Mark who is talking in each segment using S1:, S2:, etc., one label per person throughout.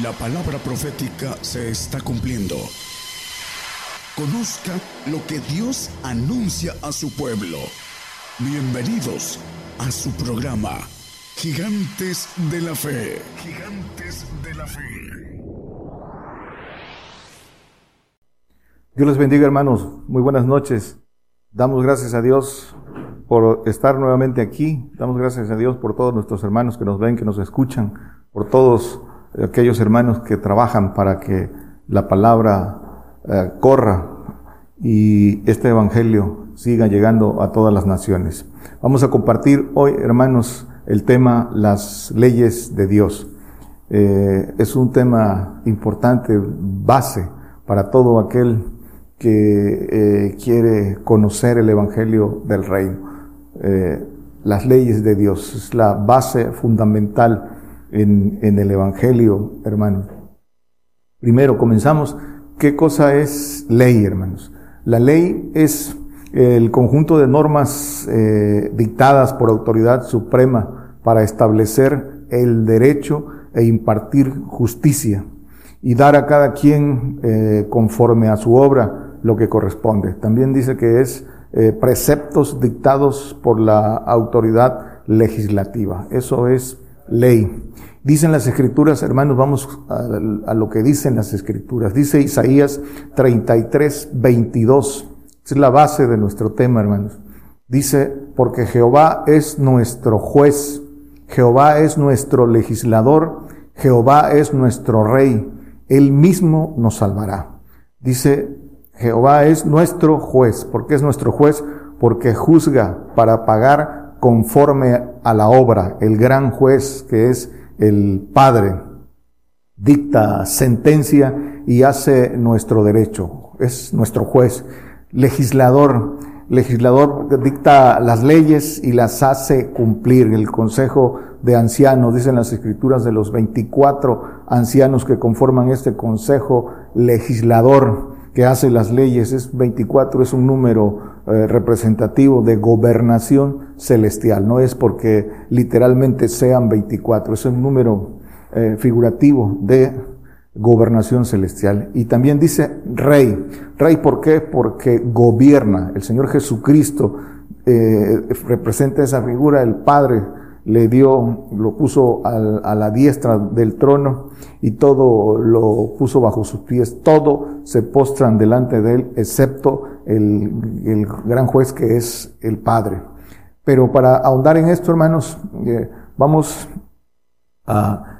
S1: La palabra profética se está cumpliendo. Conozca lo que Dios anuncia a su pueblo. Bienvenidos a su programa, Gigantes de la Fe. Gigantes de la Fe.
S2: Dios les bendiga hermanos, muy buenas noches. Damos gracias a Dios por estar nuevamente aquí. Damos gracias a Dios por todos nuestros hermanos que nos ven, que nos escuchan, por todos aquellos hermanos que trabajan para que la palabra eh, corra y este Evangelio siga llegando a todas las naciones. Vamos a compartir hoy, hermanos, el tema las leyes de Dios. Eh, es un tema importante, base para todo aquel que eh, quiere conocer el Evangelio del Reino. las leyes de Dios es la base fundamental en, el Evangelio, hermanos. Primero, comenzamos. ¿Qué cosa es ley, hermanos? La ley es el conjunto de normas eh, dictadas por autoridad suprema para establecer el derecho e impartir justicia y dar a cada quien eh, conforme a su obra lo que corresponde. También dice que es eh, preceptos dictados por la autoridad legislativa. Eso es ley. Dicen las escrituras, hermanos, vamos a, lo que dicen las escrituras. Dice Isaías 33, 22. Es la base de nuestro tema, hermanos. Dice, porque Jehová es nuestro juez, Jehová es nuestro legislador, Jehová es nuestro rey, él mismo nos salvará. Dice, Jehová es nuestro juez, porque es nuestro juez, porque juzga para pagar conforme a la obra. El gran juez, que es el Padre, dicta sentencia y hace nuestro derecho. Es nuestro juez, legislador. Legislador dicta las leyes y las hace cumplir. El Consejo de Ancianos, dicen las escrituras de los 24 ancianos que conforman este Consejo Legislador que hace las leyes, es 24, es un número eh, representativo de gobernación celestial. No es porque literalmente sean 24, es un número eh, figurativo de gobernación celestial. Y también dice rey. Rey, ¿por qué? Porque gobierna. El Señor Jesucristo eh, representa esa figura, el Padre le dio, lo puso a la diestra del trono y todo lo puso bajo sus pies, todo se postran delante de él, excepto el, gran juez que es el Padre. Pero para ahondar en esto, hermanos, eh, vamos a,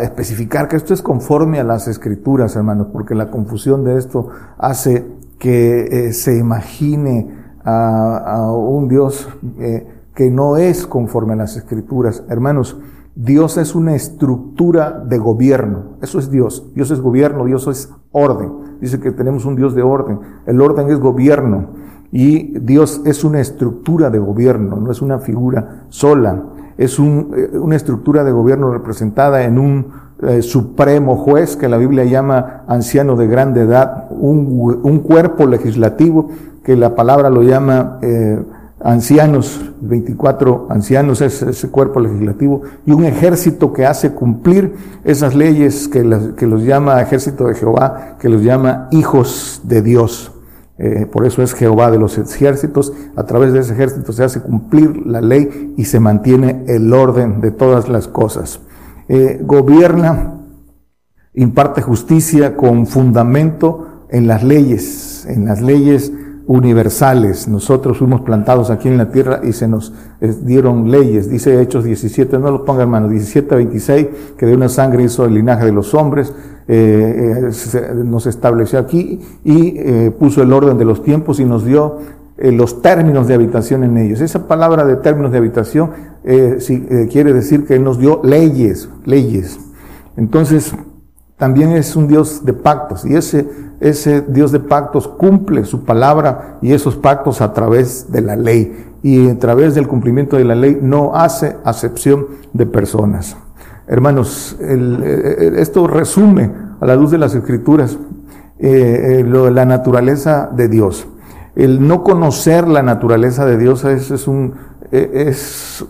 S2: especificar que esto es conforme a las escrituras, hermanos, porque la confusión de esto hace que eh, se imagine a, un Dios eh, que no es conforme a las escrituras. Hermanos, Dios es una estructura de gobierno. Eso es Dios. Dios es gobierno, Dios es orden dice que tenemos un Dios de orden. El orden es gobierno y Dios es una estructura de gobierno, no es una figura sola. Es eh, una estructura de gobierno representada en un eh, supremo juez que la Biblia llama anciano de grande edad, un, cuerpo legislativo que la palabra lo llama eh, ancianos, 24 ancianos es ese cuerpo legislativo, y un ejército que hace cumplir esas leyes que, los llama ejército de Jehová, que los llama hijos de Dios. Eh, por eso es Jehová de los ejércitos. A través de ese ejército se hace cumplir la ley y se mantiene el orden de todas las cosas. Eh, gobierna, imparte justicia con fundamento en las leyes, en las leyes universales. Nosotros fuimos plantados aquí en la tierra y se nos eh, dieron leyes. Dice Hechos 17, no lo ponga hermano, 17 26, que de una sangre hizo el linaje de los hombres, eh, eh, nos estableció aquí y puso el orden de los tiempos y nos dio los términos de habitación en ellos. Esa palabra de términos de habitación si, quiere decir que nos dio leyes, leyes. Entonces, también es un Dios de pactos y ese ese Dios de pactos cumple su palabra y esos pactos a través de la ley. Y a través del cumplimiento de la ley no hace acepción de personas. Hermanos, eh, eh, esto resume a la luz de las escrituras eh, la naturaleza de Dios. El no conocer la naturaleza de Dios es, es un es,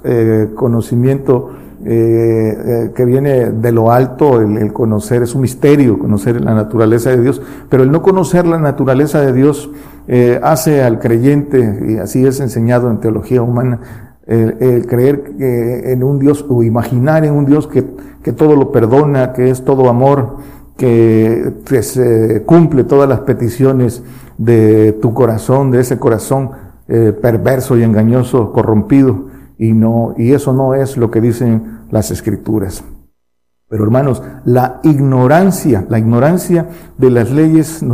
S2: conocimiento eh, eh, que viene de lo alto, el, conocer, es un misterio conocer la naturaleza de Dios, pero el no conocer la naturaleza de Dios eh, hace al creyente, y así es enseñado en teología humana, el, creer en un Dios o imaginar en un Dios que, todo lo perdona, que es todo amor, que, se cumple todas las peticiones de tu corazón, de ese corazón perverso y engañoso, corrompido y no y eso no es lo que dicen las escrituras. Pero hermanos, la ignorancia, la ignorancia de las leyes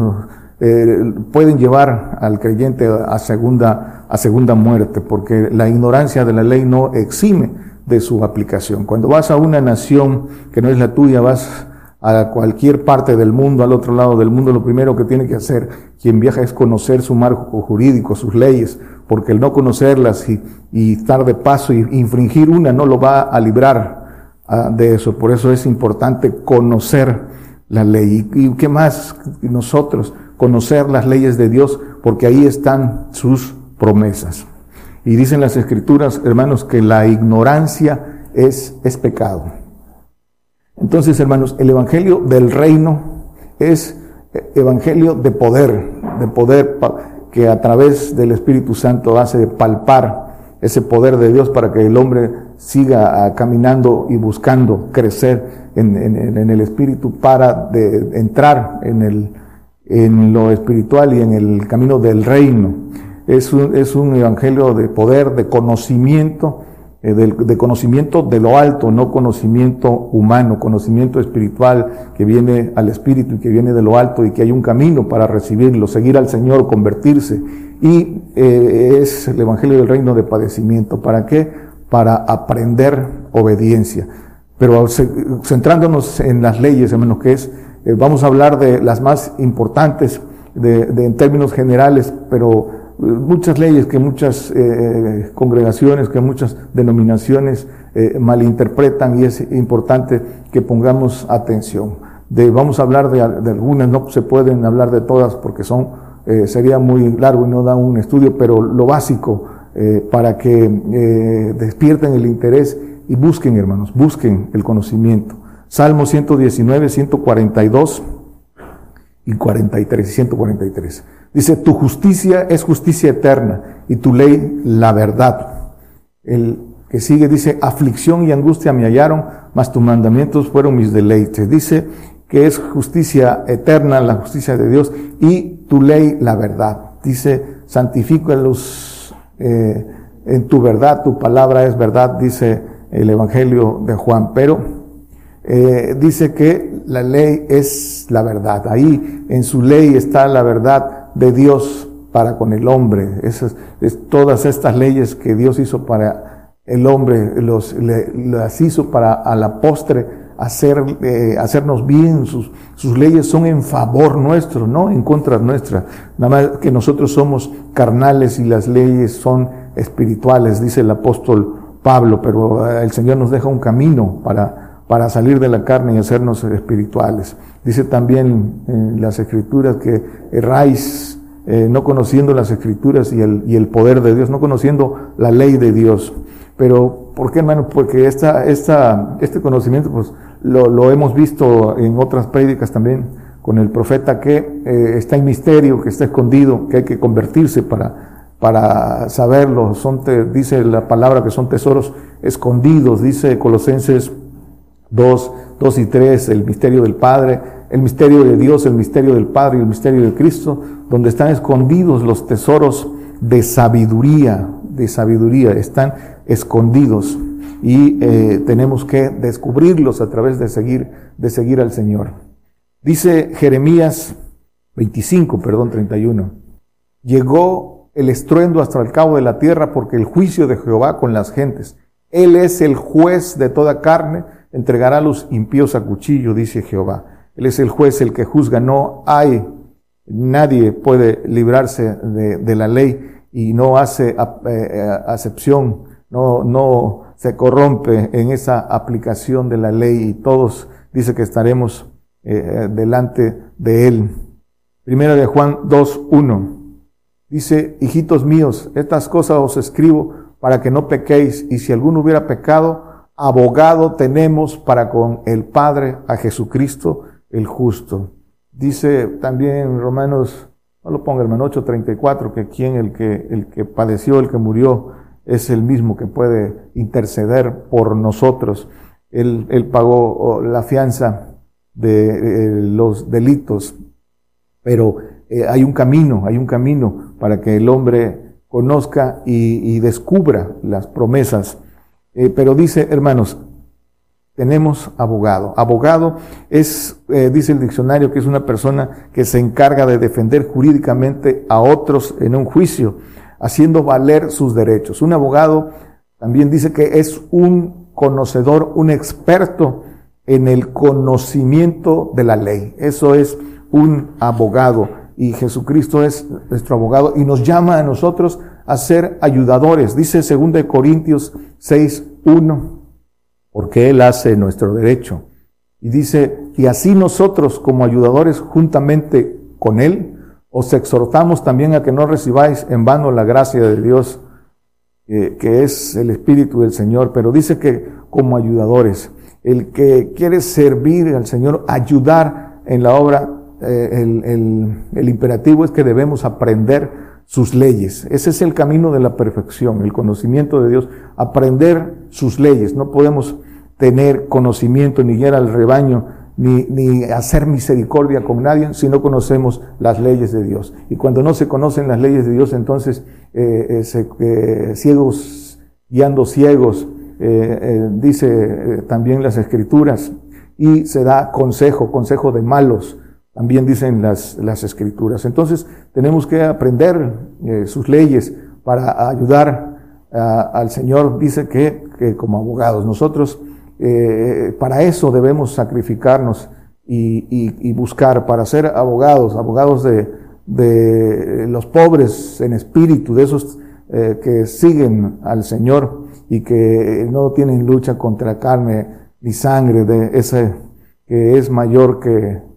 S2: eh, pueden llevar al creyente a segunda, a segunda muerte, porque la ignorancia de la ley no exime de su aplicación. Cuando vas a una nación que no es la tuya, vas a cualquier parte del mundo, al otro lado del mundo, lo primero que tiene que hacer quien viaja es conocer su marco jurídico, sus leyes, porque el no conocerlas y, y estar de paso y infringir una no lo va a librar ah, de eso. Por eso es importante conocer la ley. ¿Y, ¿Y qué más nosotros? Conocer las leyes de Dios, porque ahí están sus promesas. Y dicen las escrituras, hermanos, que la ignorancia es, es pecado. Entonces, hermanos, el Evangelio del reino es eh, Evangelio de poder, de poder que a través del Espíritu Santo hace palpar ese poder de Dios para que el hombre siga ah, caminando y buscando crecer en, el Espíritu para de, entrar en, el, en lo espiritual y en el camino del reino. Es un, es un evangelio de poder, de conocimiento, eh, de, conocimiento de lo alto, no conocimiento humano, conocimiento espiritual que viene al espíritu y que viene de lo alto y que hay un camino para recibirlo, seguir al Señor, convertirse. Y eh, es el Evangelio del Reino de Padecimiento. ¿Para qué? Para aprender obediencia. Pero centrándonos en las leyes, en menos que es, eh, vamos a hablar de las más importantes en términos generales, pero muchas leyes que muchas eh, eh, congregaciones, que muchas denominaciones eh, malinterpretan y es importante que pongamos atención. De, vamos a hablar de, algunas, no se pueden hablar de todas porque son, sería muy largo y no da un estudio, pero lo básico para que despierten el interés y busquen, hermanos, busquen el conocimiento. Salmo 119, 142 y 43, 143. Dice, tu justicia es justicia eterna y tu ley la verdad. El que sigue dice, aflicción y angustia me hallaron, mas tus mandamientos fueron mis deleites. Dice que es justicia eterna, la justicia de Dios, y tu ley la verdad. Dice, santifico eh, en tu verdad, tu palabra es verdad, dice el Evangelio de Juan. Pero eh, dice que la ley es la verdad. Ahí en su ley está la verdad de Dios para con el hombre. Esas, es, todas estas leyes que Dios hizo para el hombre, los, las hizo para a la postre hacer, eh, hacernos bien. Sus, sus leyes son en favor nuestro, no en contra nuestra. Nada más que nosotros somos carnales y las leyes son espirituales, dice el apóstol Pablo, pero eh, el Señor nos deja un camino para para salir de la carne y hacernos espirituales. Dice también en eh, las escrituras que erráis eh, no conociendo las escrituras y el, y el, poder de Dios, no conociendo la ley de Dios. Pero, ¿por qué, hermano? Porque esta, esta, este conocimiento pues, lo, lo hemos visto en otras prédicas también con el profeta que eh, está en misterio, que está escondido, que hay que convertirse para, para saberlo. Son dice la palabra que son tesoros escondidos, dice Colosenses 2, y 3, el misterio del Padre, el misterio de Dios, el misterio del Padre y el misterio de Cristo, donde están escondidos los tesoros de sabiduría, de sabiduría, están escondidos y eh, tenemos que descubrirlos a través de seguir, de seguir al Señor. Dice Jeremías 25, perdón, 31. Llegó el estruendo hasta el cabo de la tierra porque el juicio de Jehová con las gentes. Él es el juez de toda carne entregará a los impíos a cuchillo, dice Jehová. Él es el juez, el que juzga. No hay, nadie puede librarse de, la ley y no hace eh, eh, acepción, no, no se corrompe en esa aplicación de la ley y todos dice que estaremos eh, delante de él. Primero de Juan 2.1. Dice, hijitos míos, estas cosas os escribo para que no pequéis y si alguno hubiera pecado, abogado tenemos para con el Padre a Jesucristo el justo. Dice también Romanos, no lo ponga hermano, 8:34, que quien el que, el que padeció, el que murió, es el mismo que puede interceder por nosotros. Él, pagó oh, la fianza de los delitos, pero eh, hay un camino, hay un camino para que el hombre conozca y descubra las promesas eh, pero dice, hermanos, tenemos abogado. Abogado es, eh, dice el diccionario, que es una persona que se encarga de defender jurídicamente a otros en un juicio, haciendo valer sus derechos. Un abogado también dice que es un conocedor, un experto en el conocimiento de la ley. Eso es un abogado y Jesucristo es nuestro abogado y nos llama a nosotros a ser ayudadores. Dice 2 Corintios 6, 1, porque Él hace nuestro derecho. Y dice, y así nosotros como ayudadores juntamente con Él, os exhortamos también a que no recibáis en vano la gracia de Dios, eh, que es el Espíritu del Señor, pero dice que como ayudadores, el que quiere servir al Señor, ayudar en la obra eh, el, imperativo es que debemos aprender sus leyes. Ese es el camino de la perfección, el conocimiento de Dios, aprender sus leyes. No podemos tener conocimiento ni guiar al rebaño, ni, hacer misericordia con nadie si no conocemos las leyes de Dios. Y cuando no se conocen las leyes de Dios, entonces eh, eh, ciegos guiando ciegos, dice también las escrituras, y se da consejo, consejo de malos, también dicen las, las escrituras. Entonces tenemos que aprender eh, sus leyes para ayudar ah, al Señor. Dice que, que como abogados nosotros eh, para eso debemos sacrificarnos y, y, buscar, para ser abogados, abogados de, de los pobres en espíritu, de esos eh, que siguen al Señor y que no tienen lucha contra carne ni sangre, de ese que es mayor que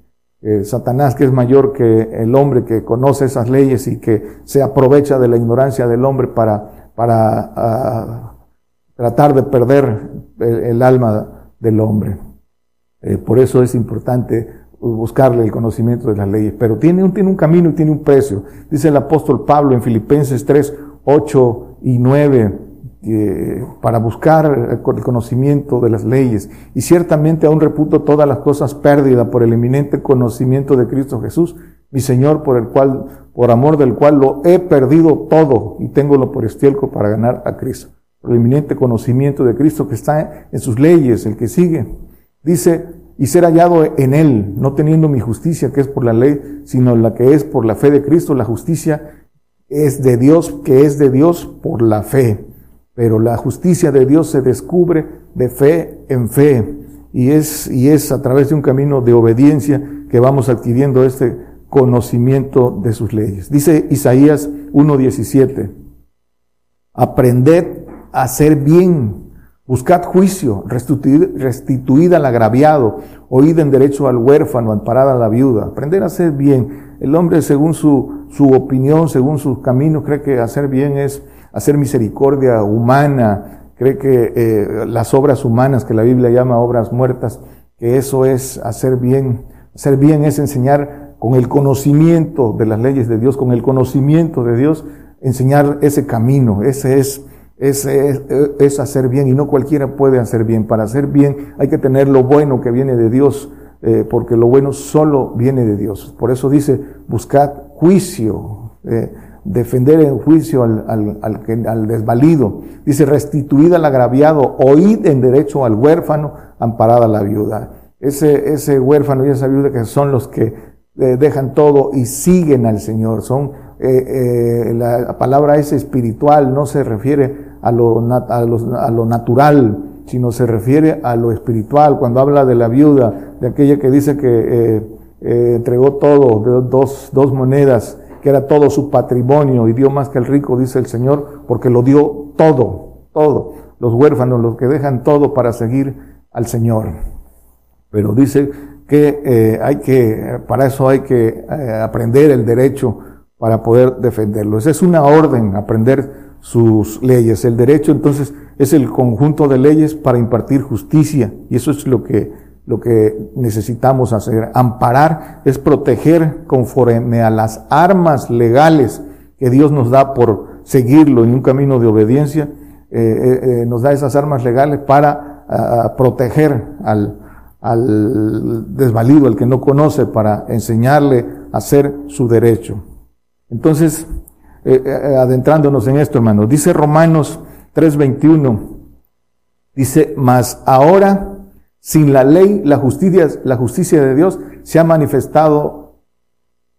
S2: eh, Satanás, que es mayor que el hombre que conoce esas leyes y que se aprovecha de la ignorancia del hombre para, para ah, tratar de perder el, alma del hombre. Eh, por eso es importante buscarle el conocimiento de las leyes. Pero tiene un, tiene un camino y tiene un precio. Dice el apóstol Pablo en Filipenses 3, 8 y 9. Eh, para buscar el conocimiento de las leyes. Y ciertamente aún reputo todas las cosas pérdidas por el eminente conocimiento de Cristo Jesús, mi Señor, por el cual, por amor del cual lo he perdido todo y tengo lo por estielco para ganar a Cristo. Por el eminente conocimiento de Cristo que está en sus leyes, el que sigue. Dice, y ser hallado en él, no teniendo mi justicia que es por la ley, sino la que es por la fe de Cristo. La justicia es de Dios, que es de Dios por la fe. Pero la justicia de Dios se descubre de fe en fe y es, y es a través de un camino de obediencia que vamos adquiriendo este conocimiento de sus leyes. Dice Isaías 1.17, aprended a hacer bien, buscad juicio, restituid, al agraviado, oíd en derecho al huérfano, amparad a la viuda, aprender a hacer bien. El hombre según su, su opinión, según sus caminos, cree que hacer bien es hacer misericordia humana, cree que eh, las obras humanas, que la Biblia llama obras muertas, que eso es hacer bien. ser bien es enseñar con el conocimiento de las leyes de Dios, con el conocimiento de Dios, enseñar ese camino, ese es, ese es, eh, hacer bien y no cualquiera puede hacer bien. Para hacer bien hay que tener lo bueno que viene de Dios, eh, porque lo bueno solo viene de Dios. Por eso dice, buscad juicio, defender en juicio al, al, al, al, desvalido. Dice, restituida al agraviado, oíd en derecho al huérfano, amparada la viuda. Ese, ese huérfano y esa viuda que son los que eh, dejan todo y siguen al Señor. Son, eh, eh, la palabra es espiritual, no se refiere a lo, a, los, a lo natural, sino se refiere a lo espiritual. Cuando habla de la viuda, de aquella que dice que eh, entregó todo, dos, dos monedas, que era todo su patrimonio, y dio más que el rico, dice el Señor, porque lo dio todo, todo, los huérfanos, los que dejan todo para seguir al Señor. Pero dice que eh, hay que, para eso hay que eh, aprender el derecho para poder defenderlo. Esa es una orden, aprender sus leyes. El derecho entonces es el conjunto de leyes para impartir justicia, y eso es lo que lo que necesitamos hacer, amparar, es proteger conforme a las armas legales que Dios nos da por seguirlo en un camino de obediencia, eh, eh, eh, nos da esas armas legales para proteger al, desvalido, al que no conoce, para enseñarle a hacer su derecho. Entonces, adentrándonos en esto, hermanos, dice Romanos 3:21, dice, mas ahora sin la ley, la justicia, la justicia de Dios se ha manifestado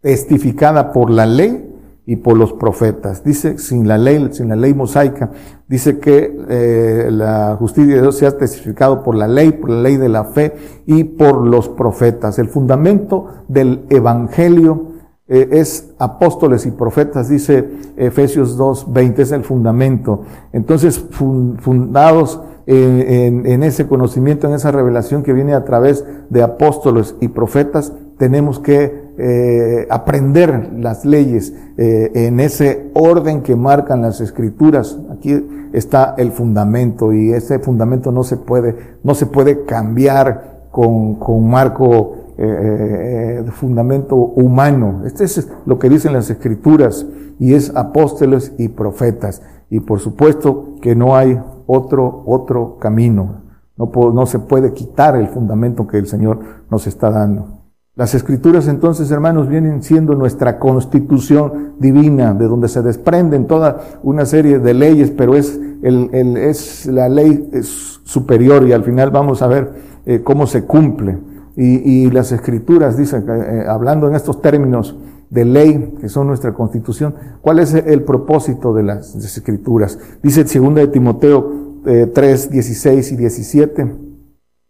S2: testificada por la ley y por los profetas. Dice, sin la ley, sin la ley mosaica, dice que eh, la justicia de Dios se ha testificado por la ley, por la ley de la fe y por los profetas. El fundamento del evangelio eh, es apóstoles y profetas, dice Efesios 2.20, es el fundamento. Entonces, fundados en, ese conocimiento, en esa revelación que viene a través de apóstoles y profetas, tenemos que eh, aprender las leyes eh, en ese orden que marcan las escrituras. Aquí está el fundamento y ese fundamento no se puede, no se puede cambiar con, con marco eh, de fundamento humano. Este es lo que dicen las escrituras y es apóstoles y profetas. Y por supuesto que no hay otro, otro camino. No, no se puede quitar el fundamento que el Señor nos está dando. Las escrituras entonces, hermanos, vienen siendo nuestra constitución divina, de donde se desprenden toda una serie de leyes, pero es, el, es la ley superior y al final vamos a ver eh, cómo se cumple. Y, las escrituras, dicen, eh, hablando en estos términos, de ley, que son nuestra constitución. ¿Cuál es el propósito de las, escrituras? Dice 2 de Timoteo 3, eh, 16 y 17.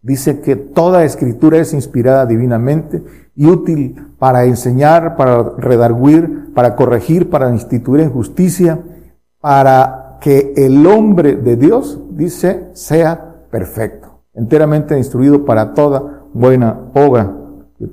S2: Dice que toda escritura es inspirada divinamente y útil para enseñar, para redarguir, para corregir, para instituir en justicia, para que el hombre de Dios, dice, sea perfecto, enteramente instruido para toda buena obra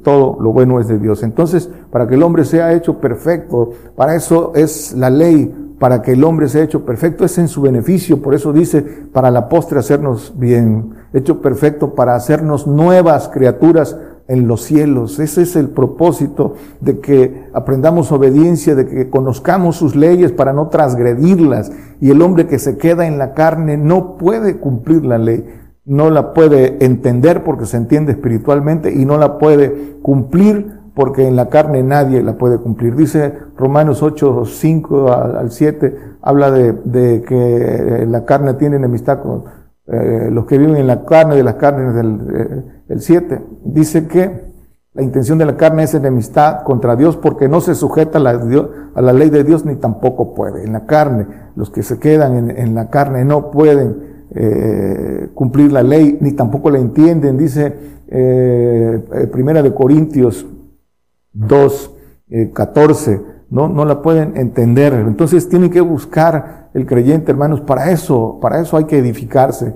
S2: todo lo bueno es de Dios. Entonces, para que el hombre sea hecho perfecto, para eso es la ley, para que el hombre sea hecho perfecto es en su beneficio, por eso dice, para la postre hacernos bien, hecho perfecto para hacernos nuevas criaturas en los cielos. Ese es el propósito de que aprendamos obediencia, de que conozcamos sus leyes para no transgredirlas. Y el hombre que se queda en la carne no puede cumplir la ley no la puede entender porque se entiende espiritualmente y no la puede cumplir porque en la carne nadie la puede cumplir. Dice Romanos 8, 5 al 7, habla de, que eh, la carne tiene enemistad con eh, los que viven en la carne, de las carnes del 7. Eh, Dice que la intención de la carne es enemistad contra Dios porque no se sujeta a la, a la ley de Dios ni tampoco puede. En la carne, los que se quedan en la carne no pueden eh, cumplir la ley, ni tampoco la entienden, dice eh, eh Primera de Corintios 2, 14, eh, ¿no? no la pueden entender. Entonces tienen que buscar el creyente, hermanos, para eso, para eso hay que edificarse.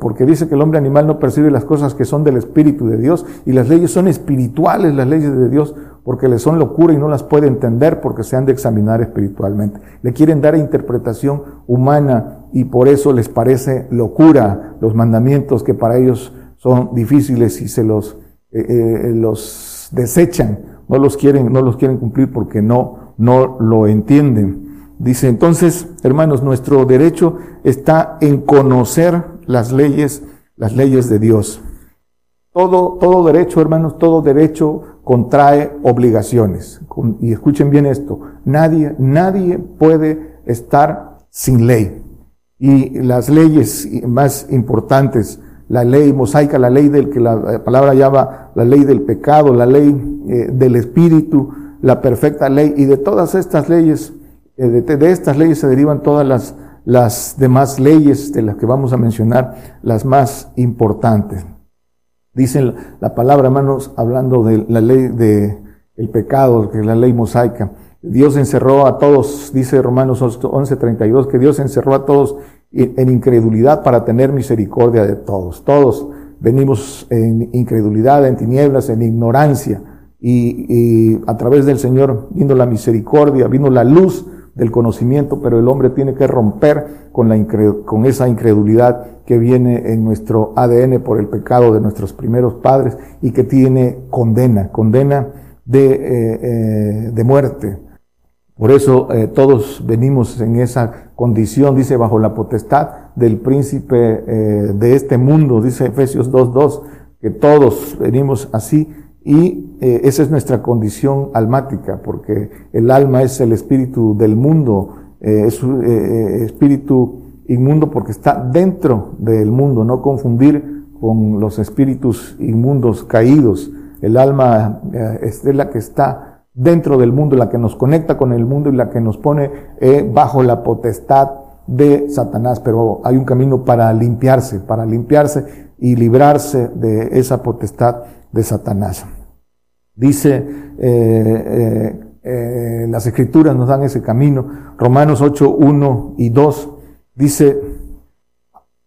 S2: porque dice que el hombre animal no percibe las cosas que son del Espíritu de Dios y las leyes son espirituales, las leyes de Dios, porque le son locura y no las puede entender porque se han de examinar espiritualmente. Le quieren dar interpretación humana y por eso les parece locura los mandamientos que para ellos son difíciles y se los, eh, eh, los desechan, no los quieren, no los quieren cumplir porque no, no lo entienden. Dice entonces, hermanos, nuestro derecho está en conocer las leyes, las leyes de Dios. Todo, todo derecho, hermanos, todo derecho contrae obligaciones. Y escuchen bien esto, nadie, nadie puede estar sin ley y las leyes más importantes, la ley mosaica, la ley del que la palabra llama la ley del pecado, la ley eh, del espíritu, la perfecta ley, y de todas estas leyes, eh, de, estas leyes se derivan todas las, las demás leyes de las que vamos a mencionar, las más importantes. Dicen la palabra, hermanos, hablando de la ley del pecado, que es la ley mosaica. Dios encerró a todos, dice Romanos 11:32, que Dios encerró a todos en incredulidad para tener misericordia de todos. Todos venimos en incredulidad, en tinieblas, en ignorancia. Y, a través del Señor vino la misericordia, vino la luz del conocimiento, pero el hombre tiene que romper con, la con esa incredulidad que viene en nuestro ADN por el pecado de nuestros primeros padres y que tiene condena, condena de, eh, eh, de muerte. Por eso eh, todos venimos en esa condición, dice, bajo la potestad del príncipe eh, de este mundo, dice Efesios 2.2, que todos venimos así y eh, esa es nuestra condición almática, porque el alma es el espíritu del mundo, es un espíritu inmundo porque está dentro del mundo, no confundir con los espíritus inmundos caídos. El alma es la que está dentro del mundo, la que nos conecta con el mundo y la que nos pone eh, bajo la potestad de Satanás. Pero hay un camino para limpiarse, para limpiarse y librarse de esa potestad de Satanás. Dice eh, eh, las escrituras nos dan ese camino. Romanos 8, 1 y 2 dice,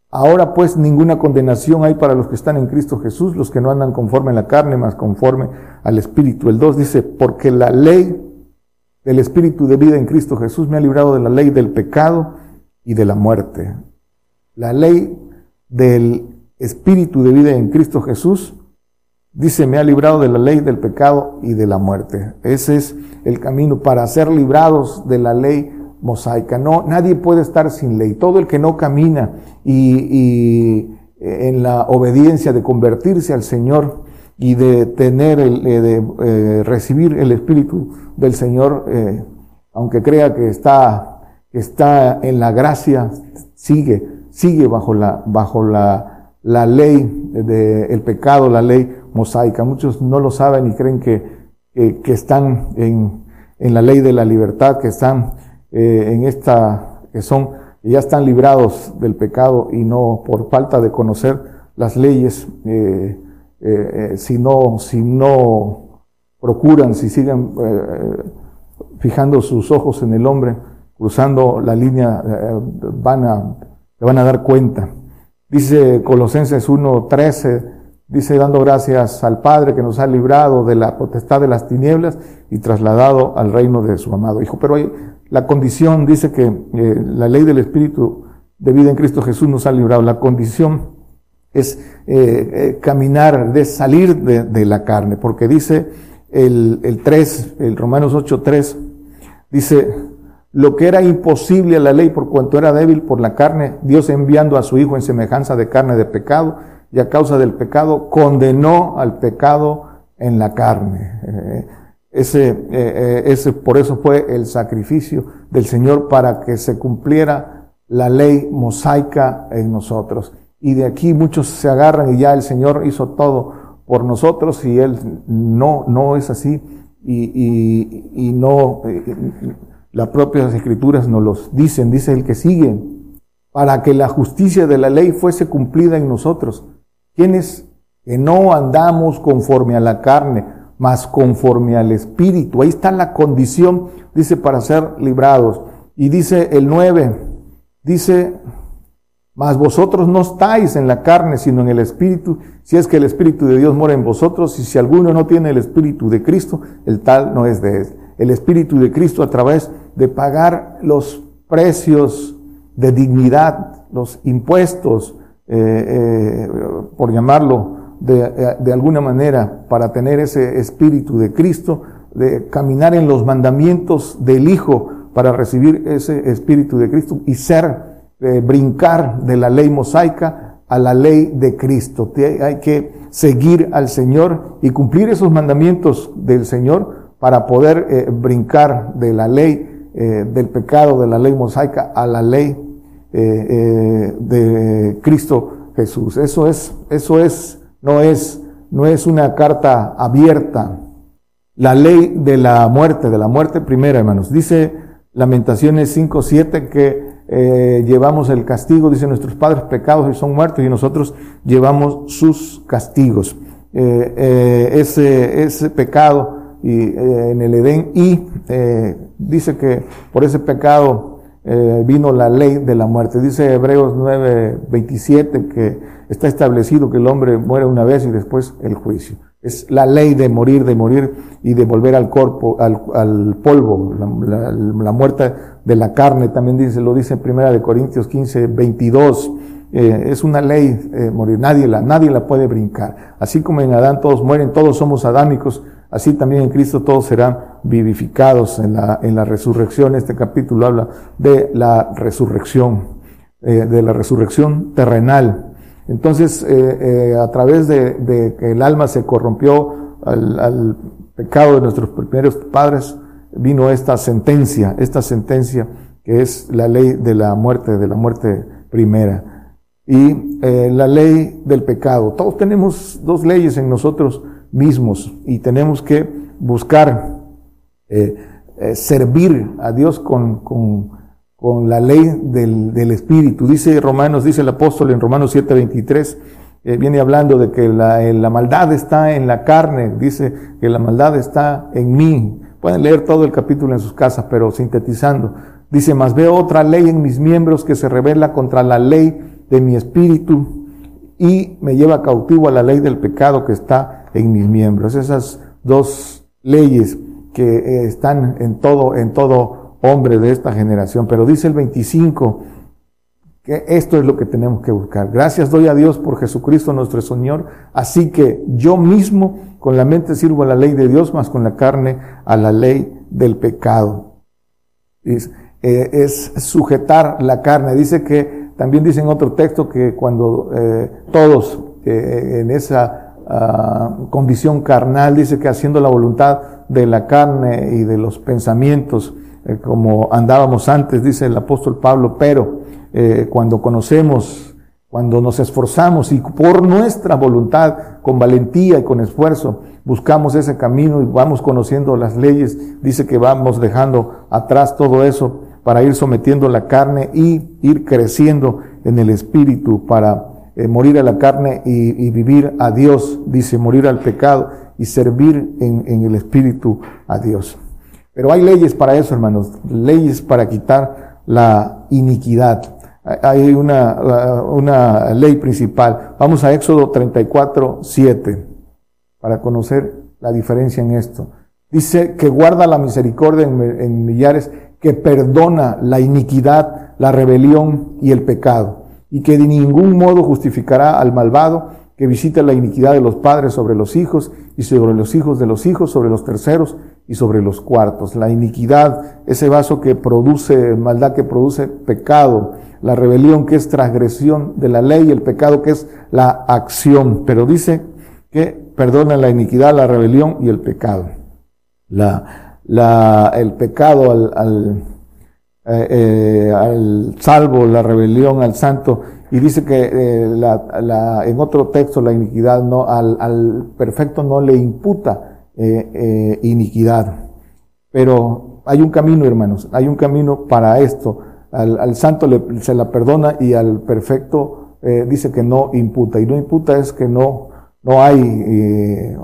S2: Ahora pues ninguna condenación hay para los que están en Cristo Jesús, los que no andan conforme a la carne, más conforme al Espíritu. El 2 dice, porque la ley del Espíritu de vida en Cristo Jesús me ha librado de la ley del pecado y de la muerte. La ley del Espíritu de vida en Cristo Jesús dice, me ha librado de la ley del pecado y de la muerte. Ese es el camino para ser librados de la ley mosaica. No, nadie puede estar sin ley. Todo el que no camina y, eh, en la obediencia de convertirse al Señor y de tener el, eh, de, eh, recibir el Espíritu del Señor, aunque crea que está, que está en la gracia, sigue, sigue bajo la, bajo la, la ley del pecado, la ley mosaica. Muchos no lo saben y creen que, que están en, en la ley de la libertad, que están eh, en esta, que son, ya están librados del pecado y no por falta de conocer las leyes, eh, eh, si, no, procuran, si siguen fijando sus ojos en el hombre, cruzando la línea, van a, van a dar cuenta. Dice Colosenses 1.13, dice dando gracias al Padre que nos ha librado de la potestad de las tinieblas y trasladado al reino de su amado Hijo. Pero hay, la condición, dice que eh, la ley del Espíritu de vida en Cristo Jesús nos ha librado. La condición es eh, eh, caminar, de salir de, la carne, porque dice el, 3, el Romanos 8, 3, dice, lo que era imposible a la ley por cuanto era débil por la carne, Dios enviando a su Hijo en semejanza de carne de pecado, y a causa del pecado condenó al pecado en la carne. Ese, eh, eh, ese, por eso fue el sacrificio del Señor para que se cumpliera la ley mosaica en nosotros. Y de aquí muchos se agarran y ya el Señor hizo todo por nosotros y Él no, no es así y, y, no, eh, las propias escrituras nos los dicen, dice el que sigue, para que la justicia de la ley fuese cumplida en nosotros, quienes que no andamos conforme a la carne, más conforme al Espíritu. Ahí está la condición, dice, para ser librados. Y dice el 9, dice, mas vosotros no estáis en la carne, sino en el Espíritu, si es que el Espíritu de Dios mora en vosotros, y si alguno no tiene el Espíritu de Cristo, el tal no es de él. El Espíritu de Cristo a través de pagar los precios de dignidad, los impuestos, eh, eh, por llamarlo, eh, de, alguna manera para tener ese espíritu de Cristo, de caminar en los mandamientos del Hijo para recibir ese espíritu de Cristo y ser, eh, brincar de la ley mosaica a la ley de Cristo. Hay que seguir al Señor y cumplir esos mandamientos del Señor para poder eh, brincar de la ley, del pecado, de la ley mosaica a la ley de Cristo Jesús. Eso es, eso es no es, no es una carta abierta. La ley de la muerte, de la muerte primera, hermanos. Dice Lamentaciones 5.7 que eh, llevamos el castigo, dice nuestros padres pecados y son muertos y nosotros llevamos sus castigos. Eh, eh, ese, ese pecado y, en el Edén y dice que por ese pecado eh, vino la ley de la muerte. Dice Hebreos 9, 27 que está establecido que el hombre muere una vez y después el juicio. Es la ley de morir, de morir y de volver al cuerpo, al, polvo, la, muerte de la carne, también dice, lo dice en primera de Corintios 15, 22. Eh, es una ley eh, morir, nadie la, nadie la puede brincar. Así como en Adán todos mueren, todos somos adámicos, Así también en Cristo todos serán vivificados en la, en la resurrección. Este capítulo habla de la resurrección, eh, de la resurrección terrenal. Entonces, eh, eh, a través de, que el alma se corrompió al, al, pecado de nuestros primeros padres, vino esta sentencia, esta sentencia que es la ley de la muerte, de la muerte primera. Y la ley del pecado. Todos tenemos dos leyes en nosotros mismos y tenemos que buscar eh, eh, servir a Dios con, la ley del, Espíritu. Dice Romanos, dice el apóstol en Romanos 7:23, eh, viene hablando de que la, maldad está en la carne, dice que la maldad está en mí. Pueden leer todo el capítulo en sus casas, pero sintetizando. Dice, más veo otra ley en mis miembros que se revela contra la ley de mi espíritu y me lleva cautivo a la ley del pecado que está en mis miembros. Esas dos leyes que eh, están en todo, en todo hombre de esta generación. Pero dice el 25 que esto es lo que tenemos que buscar. Gracias doy a Dios por Jesucristo nuestro Señor. Así que yo mismo con la mente sirvo a la ley de Dios, más con la carne a la ley del pecado. Es, eh, es sujetar la carne. Dice que también dice en otro texto que cuando eh, todos eh, en esa ah, condición carnal, dice que haciendo la voluntad de la carne y de los pensamientos, eh, como andábamos antes, dice el apóstol Pablo, pero cuando conocemos, cuando nos esforzamos y por nuestra voluntad, con valentía y con esfuerzo, buscamos ese camino y vamos conociendo las leyes, dice que vamos dejando atrás todo eso para ir sometiendo la carne y ir creciendo en el espíritu para eh, morir a la carne y, vivir a Dios, dice, morir al pecado y servir en, el espíritu a Dios. Pero hay leyes para eso, hermanos, leyes para quitar la iniquidad. Hay una, ley principal. Vamos a Éxodo 34, 7, para conocer la diferencia en esto. Dice que guarda la misericordia en millares que perdona la iniquidad, la rebelión y el pecado, y que de ningún modo justificará al malvado que visita la iniquidad de los padres sobre los hijos y sobre los hijos de los hijos, sobre los terceros y sobre los cuartos. La iniquidad, ese vaso que produce maldad, que produce pecado, la rebelión que es transgresión de la ley, el pecado que es la acción. Pero dice que perdona la iniquidad, la rebelión y el pecado. La la, el pecado al, al, eh, eh, al, salvo, la rebelión al santo, y dice que eh, la, la, en otro texto la iniquidad no, al, al perfecto no le imputa iniquidad. Pero hay un camino, hermanos, hay un camino para esto. Al, al santo le, se la perdona y al perfecto dice que no imputa. Y no imputa es que no no hay, eh,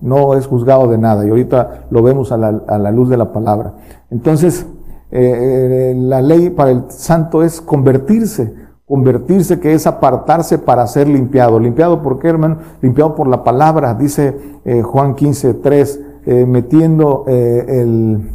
S2: no es juzgado de nada, y ahorita lo vemos a la, a la luz de la palabra. Entonces, eh, eh, la ley para el santo es convertirse, convertirse que es apartarse para ser limpiado. ¿Limpiado por qué, hermano? Limpiado por la palabra, dice Juan 15, 3, metiendo el,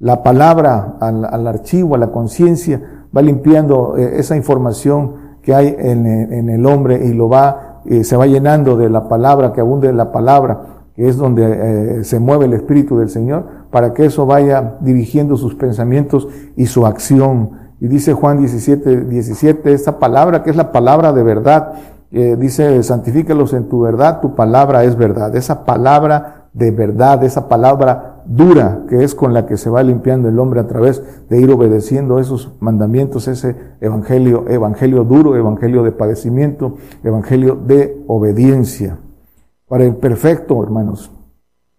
S2: la palabra al, archivo, a la conciencia, va limpiando esa información que hay en, en el hombre y lo va eh, se va llenando de la palabra, que abunde la palabra, que es donde eh, se mueve el Espíritu del Señor, para que eso vaya dirigiendo sus pensamientos y su acción. Y dice Juan 17, 17, esta palabra que es la palabra de verdad, eh, dice, santifícalos en tu verdad, tu palabra es verdad. Esa palabra de verdad, esa palabra dura que es con la que se va limpiando el hombre a través de ir obedeciendo esos mandamientos, ese evangelio, evangelio duro, evangelio de padecimiento, evangelio de obediencia. Para el perfecto, hermanos,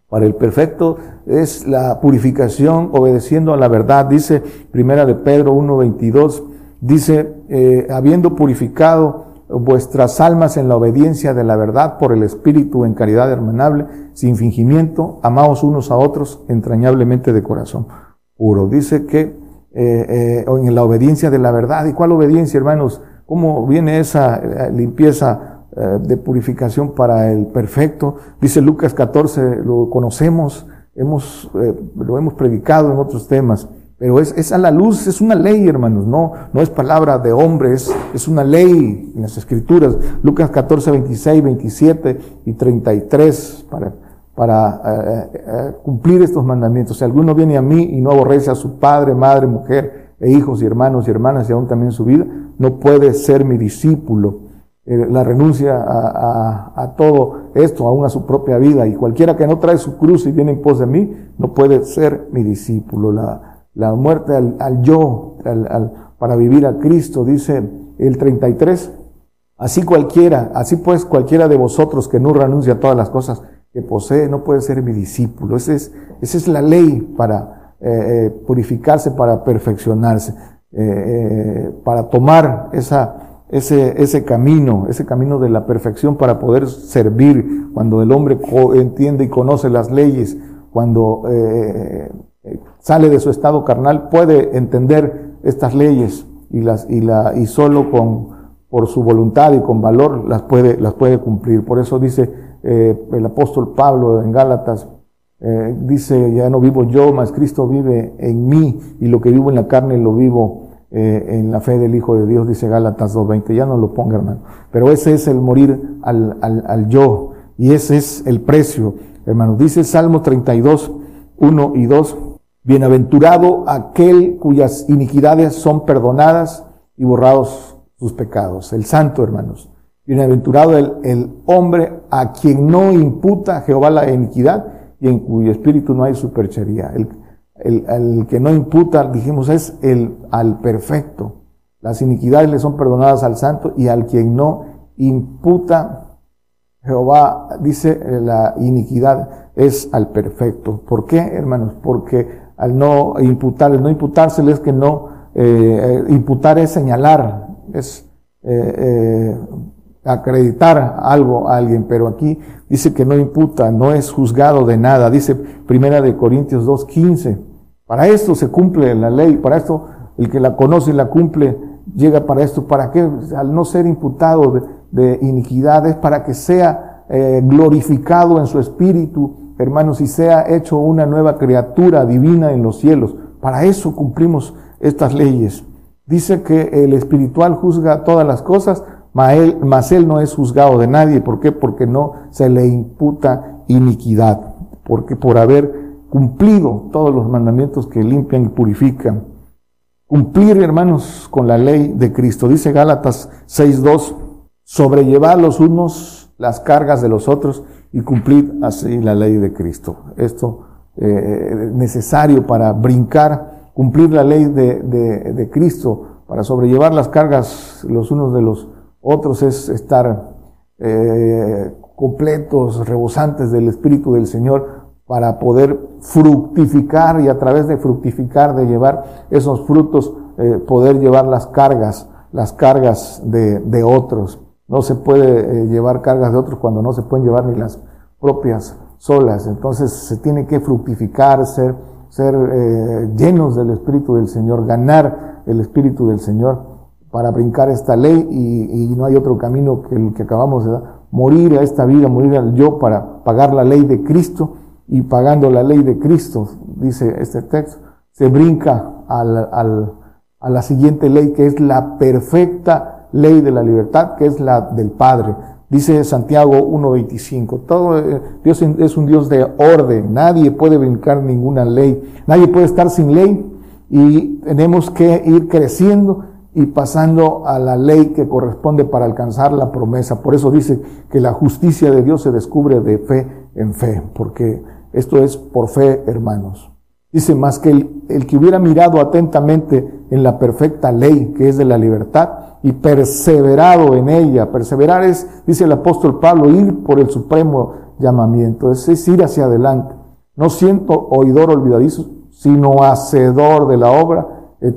S2: para el perfecto es la purificación obedeciendo a la verdad, dice Primera de Pedro 1.22, dice, eh, habiendo purificado vuestras almas en la obediencia de la verdad por el Espíritu en caridad hermanable, sin fingimiento, amados unos a otros entrañablemente de corazón puro. Dice que eh, eh, en la obediencia de la verdad. ¿Y cuál obediencia, hermanos? ¿Cómo viene esa eh, limpieza de purificación para el perfecto? Dice Lucas 14, lo conocemos, hemos, lo hemos predicado en otros temas. Pero es, a la luz, es una ley, hermanos, no, no es palabra de hombres, es una ley en las escrituras. Lucas 14, 26, 27 y 33 para, para eh, eh, eh, cumplir estos mandamientos. Si alguno viene a mí y no aborrece a su padre, madre, mujer e hijos y hermanos y hermanas y aún también su vida, no puede ser mi discípulo. la renuncia a, a todo esto, aún a su propia vida. Y cualquiera que no trae su cruz y viene en pos de mí, no puede ser mi discípulo. La, la muerte al, yo, para vivir a Cristo, dice el 33. Así cualquiera, así pues cualquiera de vosotros que no renuncia a todas las cosas que posee, no puede ser mi discípulo. Esa es, esa es la ley para eh, eh, purificarse, para perfeccionarse, eh, para tomar esa, ese, ese camino, ese camino de la perfección para poder servir. Cuando el hombre entiende y conoce las leyes, cuando sale de su estado carnal, puede entender estas leyes y, las, y, la, y solo con, por su voluntad y con valor las puede, las puede cumplir. Por eso dice eh, el apóstol Pablo en Gálatas, eh, dice, ya no vivo yo, mas Cristo vive en mí y lo que vivo en la carne lo vivo eh, en la fe del Hijo de Dios, dice Gálatas 2.20. Ya no lo ponga, hermano. Pero ese es el morir al, al, yo y ese es el precio, hermano. Dice Salmo 32, 1 y 2. Bienaventurado aquel cuyas iniquidades son perdonadas y borrados sus pecados. El santo, hermanos. Bienaventurado el, hombre a quien no imputa Jehová la iniquidad y en cuyo espíritu no hay superchería. El, el, que no imputa, dijimos, es el al perfecto. Las iniquidades le son perdonadas al santo y al quien no imputa, Jehová dice la iniquidad es al perfecto. ¿Por qué, hermanos? Porque al no imputar, no imputárselo es que no, eh, eh, imputar es señalar, es eh, acreditar algo a alguien, pero aquí dice que no imputa, no es juzgado de nada, dice Primera de Corintios 2.15. Para esto se cumple la ley, para esto el que la conoce y la cumple llega para esto, para que al no ser imputado de, iniquidades, para que sea glorificado en su espíritu hermanos, y sea hecho una nueva criatura divina en los cielos. Para eso cumplimos estas leyes. Dice que el espiritual juzga todas las cosas, mas él, no es juzgado de nadie. ¿Por qué? Porque no se le imputa iniquidad, porque por haber cumplido todos los mandamientos que limpian y purifican. Cumplir, hermanos, con la ley de Cristo. Dice Gálatas 6.2, sobrellevar los unos las cargas de los otros y cumplir así la ley de Cristo. Esto es eh, necesario para brincar, cumplir la ley de, de, Cristo, para sobrellevar las cargas los unos de los otros, es estar eh, completos, rebosantes del Espíritu del Señor para poder fructificar y a través de fructificar, de llevar esos frutos, eh, poder llevar las cargas, las cargas de, de otros. No se puede eh, llevar cargas de otros cuando no se pueden llevar ni las propias solas. Entonces se tiene que fructificar, ser, ser eh, llenos del Espíritu del Señor, ganar el Espíritu del Señor para brincar esta ley y, no hay otro camino que el que acabamos de dar. Morir a esta vida, morir al yo para pagar la ley de Cristo y pagando la ley de Cristo, dice este texto, se brinca al, al, a la siguiente ley que es la perfecta ley de la libertad, que es la del Padre. Dice Santiago 1.25, todo, eh, Dios es un Dios de orden, nadie puede brincar ninguna ley, nadie puede estar sin ley y tenemos que ir creciendo y pasando a la ley que corresponde para alcanzar la promesa. Por eso dice que la justicia de Dios se descubre de fe en fe, porque esto es por fe, hermanos. Dice, más que el, que hubiera mirado atentamente en la perfecta ley que es de la libertad y perseverado en ella. Perseverar es, dice el apóstol Pablo, ir por el supremo llamamiento. Es, ir hacia adelante. No siento oidor olvidadizo, sino hacedor de la obra.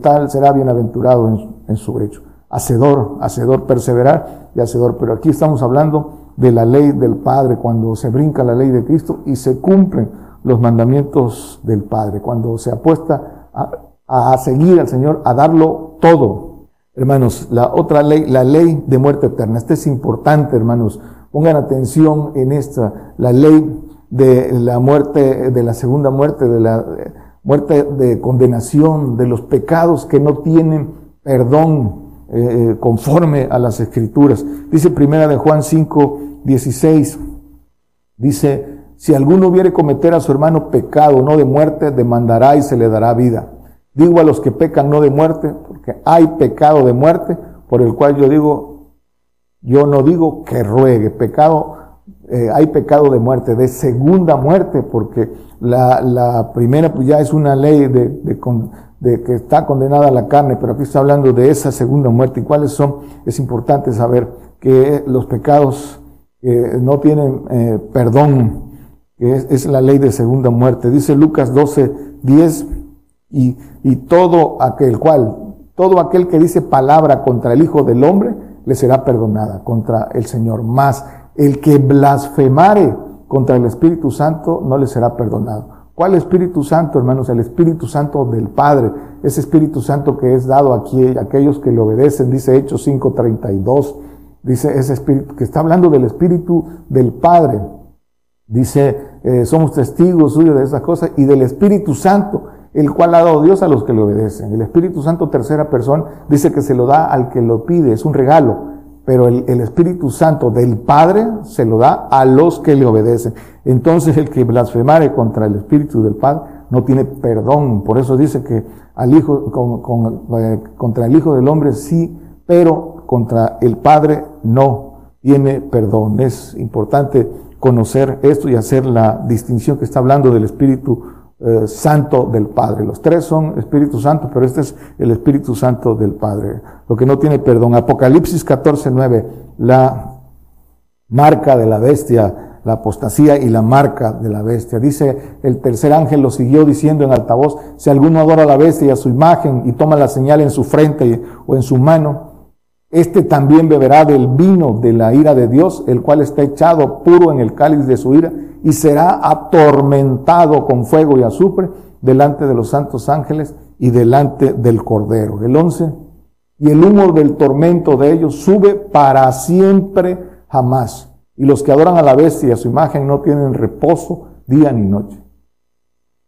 S2: tal será bienaventurado en, su hecho. Hacedor, hacedor, perseverar y hacedor. Pero aquí estamos hablando de la ley del Padre, cuando se brinca la ley de Cristo y se cumplen los mandamientos del Padre, cuando se apuesta a, seguir al Señor, a darlo todo. Hermanos, la otra ley, la ley de muerte eterna. Esta es importante, hermanos. Pongan atención en esta, la ley de la muerte, de la segunda muerte, de la muerte de condenación, de los pecados que no tienen perdón eh, eh, conforme a las escrituras. Dice primera de Juan 5, 16, dice, si alguno hubiere cometer a su hermano pecado, no de muerte, demandará y se le dará vida. Digo a los que pecan no de muerte, porque hay pecado de muerte, por el cual yo digo, yo no digo que ruegue. Pecado, eh, hay pecado de muerte, de segunda muerte, porque la, primera pues ya es una ley de, de, que está condenada a la carne, pero aquí está hablando de esa segunda muerte. ¿Y cuáles son? Es importante saber que los pecados eh, no tienen eh, perdón es, la ley de segunda muerte. Dice Lucas 12, 10, y, y todo aquel cual, todo aquel que dice palabra contra el Hijo del Hombre, le será perdonada contra el Señor. Más, el que blasfemare contra el Espíritu Santo no le será perdonado. ¿Cuál Espíritu Santo, hermanos? El Espíritu Santo del Padre, ese Espíritu Santo que es dado aquí a aquellos que le obedecen, dice Hechos 5:32, dice ese Espíritu, que está hablando del Espíritu del Padre. Dice, eh, somos testigos suyos de esas cosas y del Espíritu Santo, el cual ha dado Dios a los que le obedecen. El Espíritu Santo, tercera persona, dice que se lo da al que lo pide, es un regalo, pero el, Espíritu Santo del Padre se lo da a los que le obedecen. Entonces el que blasfemare contra el Espíritu del Padre no tiene perdón. Por eso dice que al hijo, eh, contra el Hijo del Hombre sí, pero contra el Padre no tiene perdón. Es importante conocer esto y hacer la distinción que está hablando del Espíritu eh, Santo del Padre. Los tres son Espíritu Santo, pero este es el Espíritu Santo del Padre, lo que no tiene perdón. Apocalipsis 14, 9, la marca de la bestia, la apostasía y la marca de la bestia. Dice el tercer ángel lo siguió diciendo en altavoz, si alguno adora a la bestia y a su imagen y toma la señal en su frente o en su mano, este también beberá del vino de la ira de Dios, el cual está echado puro en el cáliz de su ira, y será atormentado con fuego y azufre delante de los santos ángeles y delante del Cordero. El 11. Y el humo del tormento de ellos sube para siempre jamás. Y los que adoran a la bestia y a su imagen no tienen reposo día ni noche.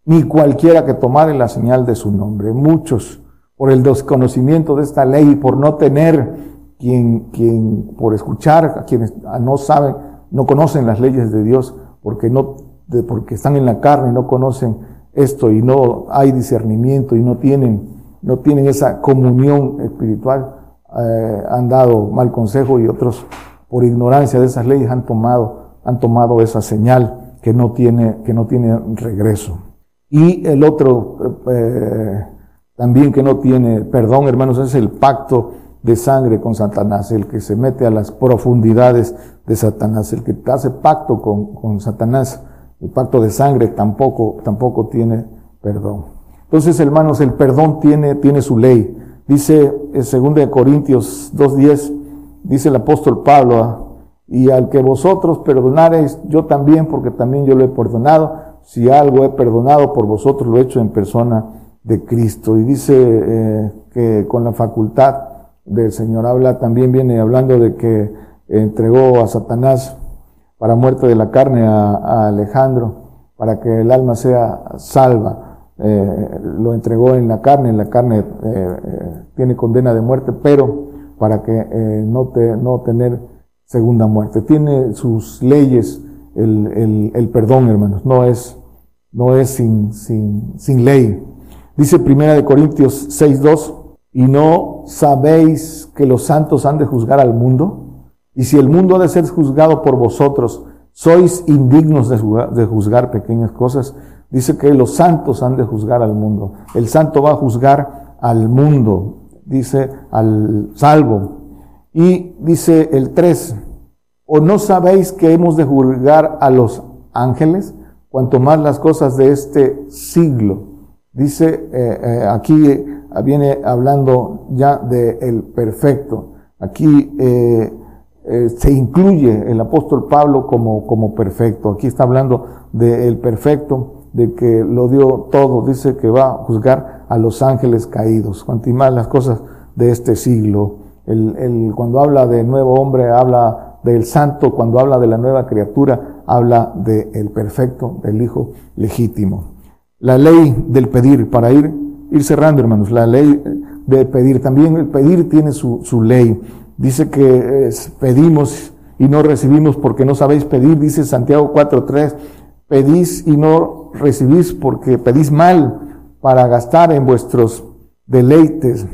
S2: Ni cualquiera que tomare la señal de su nombre. Muchos, por el desconocimiento de esta ley y por no tener quien, quien por escuchar a quienes no saben, no conocen las leyes de Dios, porque no, porque están en la carne y no conocen esto y no hay discernimiento y no tienen, no tienen esa comunión espiritual, eh, han dado mal consejo y otros por ignorancia de esas leyes han tomado, han tomado esa señal que no tiene, que no tiene regreso. Y el otro eh, también que no tiene perdón, hermanos, es el pacto de sangre con Satanás, el que se mete a las profundidades de Satanás, el que hace pacto con, con Satanás, el pacto de sangre tampoco, tampoco tiene perdón. Entonces, hermanos, el perdón tiene, tiene su ley. Dice en eh, de Corintios 2.10, dice el apóstol Pablo, ah, y al que vosotros perdonareis, yo también, porque también yo lo he perdonado. Si algo he perdonado por vosotros, lo he hecho en persona de Cristo. Y dice eh, que con la facultad del Señor habla, también viene hablando de que entregó a Satanás para muerte de la carne a, Alejandro, para que el alma sea salva. Eh, lo entregó en la carne, en la carne eh, eh, tiene condena de muerte, pero para que no, te, no tener segunda muerte. Tiene sus leyes el, el, perdón, hermanos, no es, no es sin, sin, sin ley. Dice Primera de Corintios 6.2 ¿Y no sabéis que los santos han de juzgar al mundo? Y si el mundo ha de ser juzgado por vosotros, sois indignos de juzgar, pequeñas cosas. Dice que los santos han de juzgar al mundo. El santo va a juzgar al mundo, dice al salvo. Y dice el 3, ¿o no sabéis que hemos de juzgar a los ángeles? Cuanto más las cosas de este siglo. Dice eh, eh, aquí Ah, viene hablando ya del el perfecto. Aquí eh, eh, se incluye el apóstol Pablo como, como perfecto. Aquí está hablando del perfecto, de que lo dio todo. Dice que va a juzgar a los ángeles caídos. más las cosas de este siglo. El, cuando habla de nuevo hombre, habla del santo. Cuando habla de la nueva criatura, habla del el perfecto, del hijo legítimo. La ley del pedir para ir ir cerrando, hermanos, la ley de pedir. También el pedir tiene su, su ley. Dice que pedimos y no recibimos porque no sabéis pedir, dice Santiago 4.3, pedís y no recibís porque pedís mal para gastar en vuestros deleites.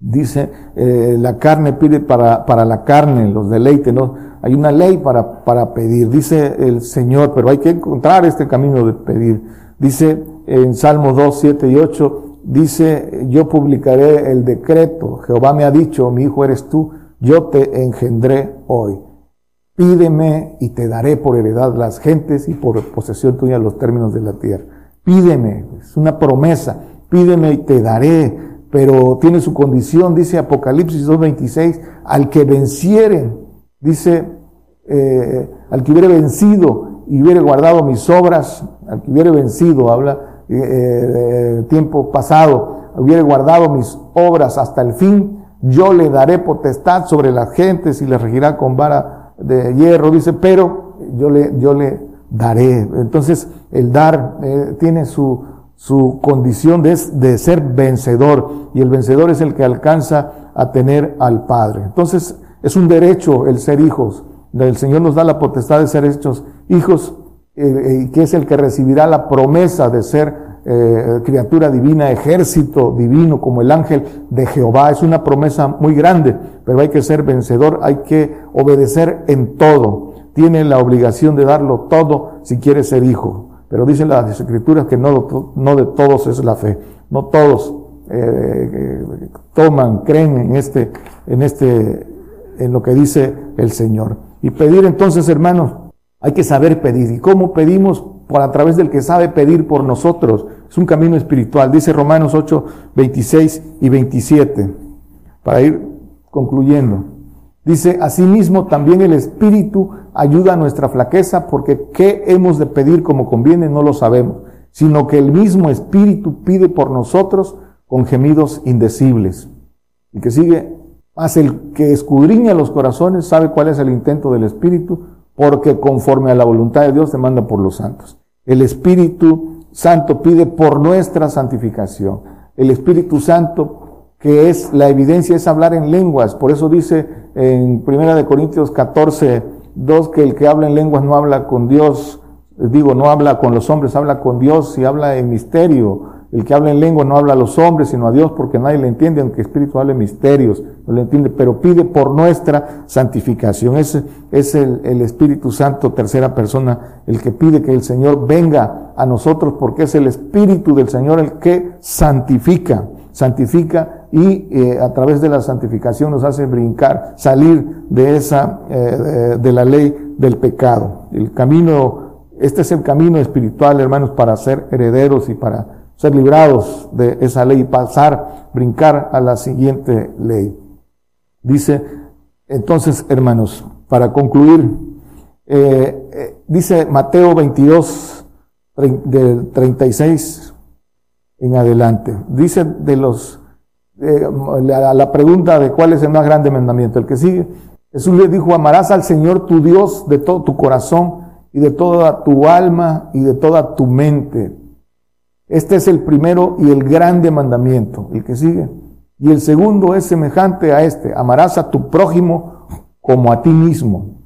S2: Dice, eh, la carne pide para, para la carne, los deleites, ¿no? Hay una ley para, para pedir, dice el Señor, pero hay que encontrar este camino de pedir. Dice en Salmos 2, 7 y 8, dice, yo publicaré el decreto, Jehová me ha dicho, mi hijo eres tú, yo te engendré hoy. Pídeme y te daré por heredad las gentes y por posesión tuya los términos de la tierra. Pídeme, es una promesa, pídeme y te daré, pero tiene su condición, dice Apocalipsis 2.26, al que venciere, dice, eh, al que hubiere vencido y hubiere guardado mis obras, al que hubiere vencido, habla eh, eh, tiempo pasado hubiere guardado mis obras hasta el fin, yo le daré potestad sobre las gentes y le regirá con vara de hierro, dice, pero yo le, yo le daré. Entonces, el dar eh, tiene su, su condición de, de, ser vencedor y el vencedor es el que alcanza a tener al Padre. Entonces, es un derecho el ser hijos. El Señor nos da la potestad de ser hechos hijos eh, eh, y que es el que recibirá la promesa de ser eh, criatura divina, ejército divino como el ángel de Jehová. Es una promesa muy grande, pero hay que ser vencedor, hay que obedecer en todo. Tiene la obligación de darlo todo si quiere ser hijo. Pero dicen las escrituras que no, no de todos es la fe. No todos toman, creen en este, en este, en lo que dice el Señor. Y pedir entonces, hermanos, hay que saber pedir. ¿Y cómo pedimos? Por a través del que sabe pedir por nosotros. Es un camino espiritual, dice Romanos 8, 26 y 27. Para ir concluyendo. Dice, asimismo también el Espíritu ayuda a nuestra flaqueza porque qué hemos de pedir como conviene no lo sabemos, sino que el mismo Espíritu pide por nosotros con gemidos indecibles. Y que sigue, más el que escudriña los corazones sabe cuál es el intento del Espíritu porque conforme a la voluntad de Dios se manda por los santos. El Espíritu Santo pide por nuestra santificación. El Espíritu Santo, que es la evidencia, es hablar en lenguas. Por eso dice en Primera de Corintios 14, 2, que el que habla en lenguas no habla con Dios, digo, no habla con los hombres, habla con Dios y habla en misterio. El que habla en lengua no habla a los hombres, sino a Dios, porque nadie le entiende, aunque Espíritu hable misterios, no le entiende, pero pide por nuestra santificación. Es, es el, Espíritu Santo, tercera persona, el que pide que el Señor venga a nosotros, porque es el Espíritu del Señor el que santifica, santifica y eh, a través de la santificación nos hace brincar, salir de esa, eh, de la ley del pecado. El camino, este es el camino espiritual, hermanos, para ser herederos y para ser librados de esa ley y pasar, brincar a la siguiente ley. Dice, entonces, hermanos, para concluir, eh, eh, dice Mateo 22, del 36 en adelante. Dice de los, a eh, la, la pregunta de cuál es el más grande mandamiento, el que sigue. Jesús le dijo, amarás al Señor tu Dios de todo tu corazón y de toda tu alma y de toda tu mente este es el primero y el grande mandamiento, el que sigue. Y el segundo es semejante a este, amarás a tu prójimo como a ti mismo.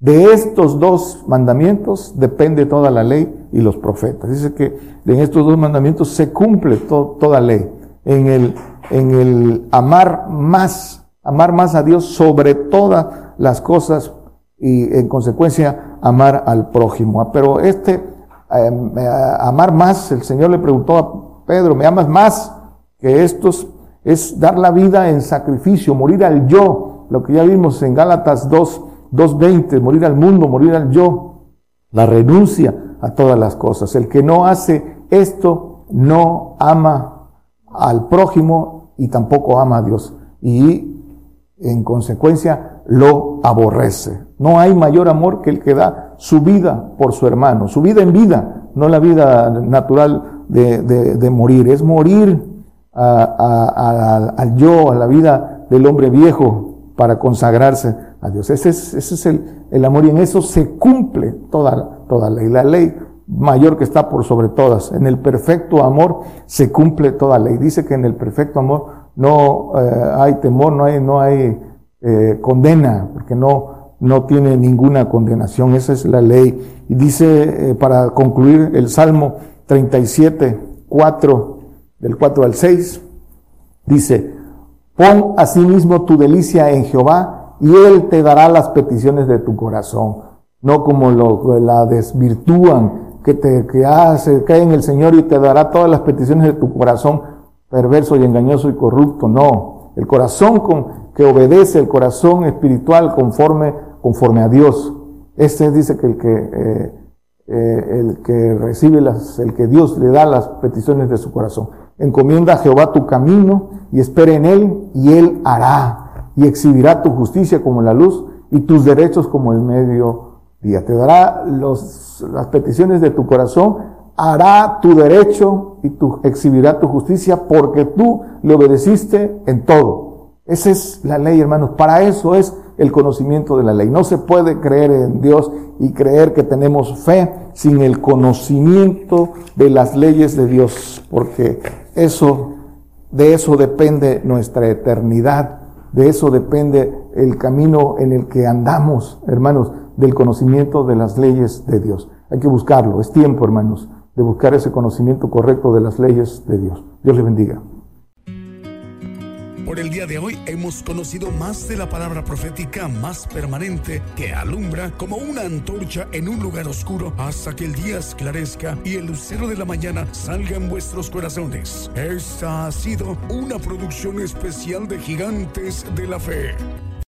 S2: De estos dos mandamientos depende toda la ley y los profetas. Dice que en estos dos mandamientos se cumple toda ley. En el, en el amar más, amar más a Dios sobre todas las cosas y en consecuencia amar al prójimo. Ah, pero este eh, eh, amar más. El Señor le preguntó a Pedro, ¿me amas más que estos? Es dar la vida en sacrificio, morir al yo, lo que ya vimos en Gálatas 2, 2.20, morir al mundo, morir al yo, la renuncia a todas las cosas. El que no hace esto no ama al prójimo y tampoco ama a Dios. Y en consecuencia lo aborrece. No hay mayor amor que el que da su vida por su hermano, su vida en vida, no la vida natural de, de, morir, es morir al yo, a la vida del hombre viejo para consagrarse a Dios. Ese es, ese es el, el, amor y en eso se cumple toda, toda ley. La ley mayor que está por sobre todas. En el perfecto amor se cumple toda ley. Dice que en el perfecto amor no eh, hay temor, no hay, no hay eh, condena, porque no, no tiene ninguna condenación, esa es la ley. Y dice, eh, para concluir, el Salmo 37, 4, del 4 al 6, dice, pon asimismo tu delicia en Jehová y él te dará las peticiones de tu corazón, no como lo, la desvirtúan, que te hace, cae en el Señor y te dará todas las peticiones de tu corazón, perverso y engañoso y corrupto, no el corazón con, que obedece, el corazón espiritual conforme, conforme a Dios. Este dice que el que, eh, eh, el que recibe las, el que Dios le da las peticiones de su corazón. Encomienda a Jehová tu camino y espere en él y él hará y exhibirá tu justicia como la luz y tus derechos como el medio día. Te dará los, las peticiones de tu corazón hará tu derecho y tu, exhibirá tu justicia porque tú le obedeciste en todo. Esa es la ley, hermanos. Para eso es el conocimiento de la ley. No se puede creer en Dios y creer que tenemos fe sin el conocimiento de las leyes de Dios, porque eso, de eso depende nuestra eternidad, de eso depende el camino en el que andamos, hermanos, del conocimiento de las leyes de Dios. Hay que buscarlo, es tiempo, hermanos de buscar ese conocimiento correcto de las leyes de Dios. Dios les bendiga.
S3: Por el día de hoy hemos conocido más de la palabra profética más permanente que alumbra como una antorcha en un lugar oscuro hasta que el día esclarezca y el lucero de la mañana salga en vuestros corazones. Esta ha sido una producción especial de Gigantes de la Fe.